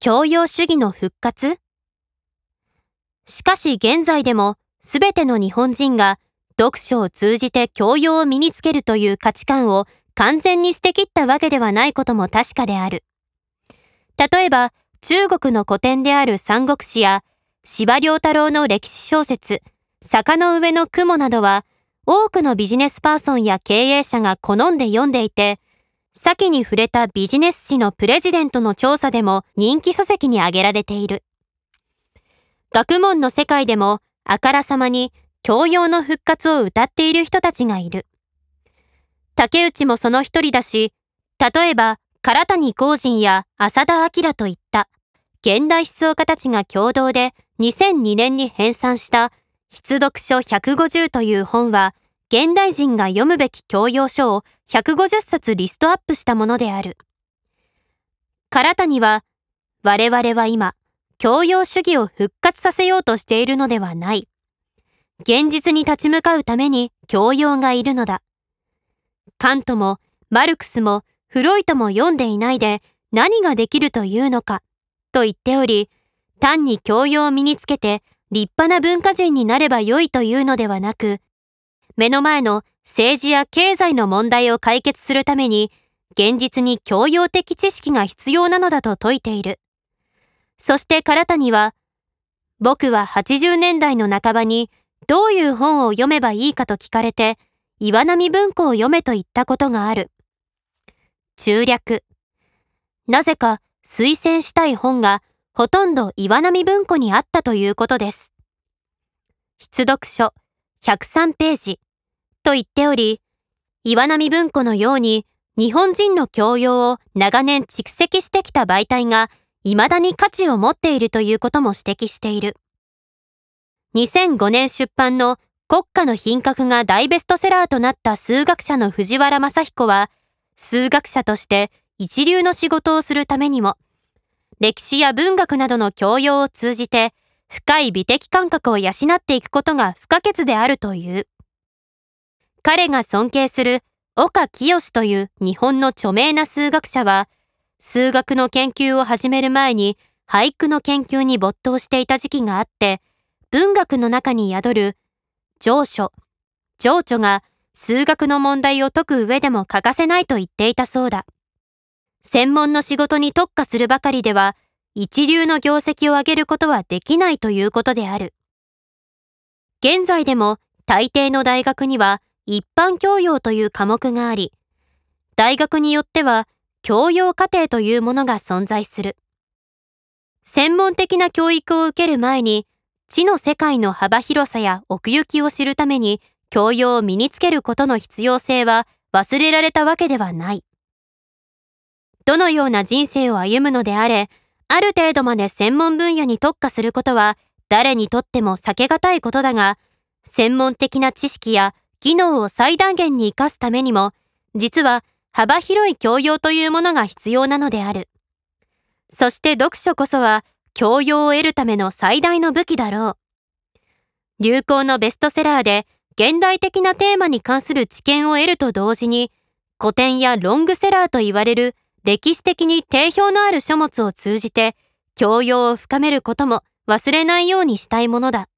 教養主義の復活？しかし現在でもすべての日本人が読書を通じて教養を身につけるという価値観を完全に捨てきったわけではないことも確かである。例えば中国の古典である三国志や司馬遼太郎の歴史小説坂の上の雲などは多くのビジネスパーソンや経営者が好んで読んでいて先に触れたビジネス誌のプレジデントの調査でも人気書籍に挙げられている。学問の世界でもあからさまに教養の復活を歌っている人たちがいる。竹内もその一人だし、例えば唐谷光人や浅田明といった現代思想家たちが共同で2002年に編纂した必読書150という本は現代人が読むべき教養書を150冊リストアップしたものである。唐谷は我々は今教養主義を復活させようとしているのではない。現実に立ち向かうために教養がいるのだ。カントもマルクスもフロイトも読んでいないで何ができるというのか、と言っており、単に教養を身につけて立派な文化人になればよいというのではなく、目の前の政治や経済の問題を解決するために、現実に教養的知識が必要なのだと説いている。そして唐谷は、僕は80年代の半ばにどういう本を読めばいいかと聞かれて、岩波文庫を読めと言ったことがある。中略。なぜか推薦したい本がほとんど岩波文庫にあったということです。出読書103ページと言っており、岩波文庫のように日本人の教養を長年蓄積してきた媒体が未だに価値を持っているということも指摘している。2005年出版の国家の品格が大ベストセラーとなった数学者の藤原正彦は、数学者として一流の仕事をするためにも、歴史や文学などの教養を通じて、深い美的感覚を養っていくことが不可欠であるという。彼が尊敬する岡清という日本の著名な数学者は、数学の研究を始める前に俳句の研究に没頭していた時期があって、文学の中に宿る上書、情緒が数学の問題を解く上でも欠かせないと言っていたそうだ。専門の仕事に特化するばかりでは、一流の業績を上げることはできないということである。現在でも大抵の大学には一般教養という科目があり、大学によっては教養課程というものが存在する。専門的な教育を受ける前に、知の世界の幅広さや奥行きを知るために教養を身につけることの必要性は忘れられたわけではない。どのような人生を歩むのであれ、ある程度まで専門分野に特化することは誰にとっても避けがたいことだが、専門的な知識や技能を最大限に活かすためにも、実は幅広い教養というものが必要なのである。そして読書こそは教養を得るための最大の武器だろう。流行のベストセラーで現代的なテーマに関する知見を得ると同時に、古典やロングセラーと言われる歴史的に定評のある書物を通じて教養を深めることも忘れないようにしたいものだ。